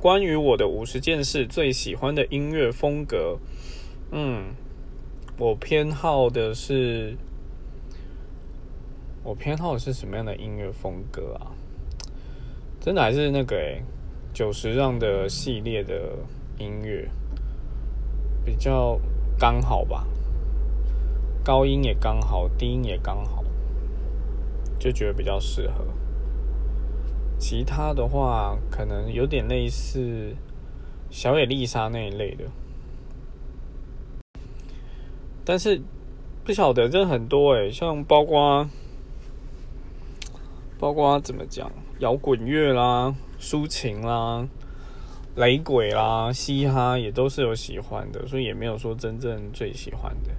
关于我的五十件事最喜欢的音乐风格，嗯，我偏好的是，我偏好的是什么样的音乐风格啊？真的还是那个诶，九十让的系列的音乐比较刚好吧，高音也刚好，低音也刚好，就觉得比较适合。其他的话，可能有点类似小野丽莎那一类的，但是不晓得，真的很多诶，像包括包括怎么讲，摇滚乐啦、抒情啦、雷鬼啦、嘻哈也都是有喜欢的，所以也没有说真正最喜欢的。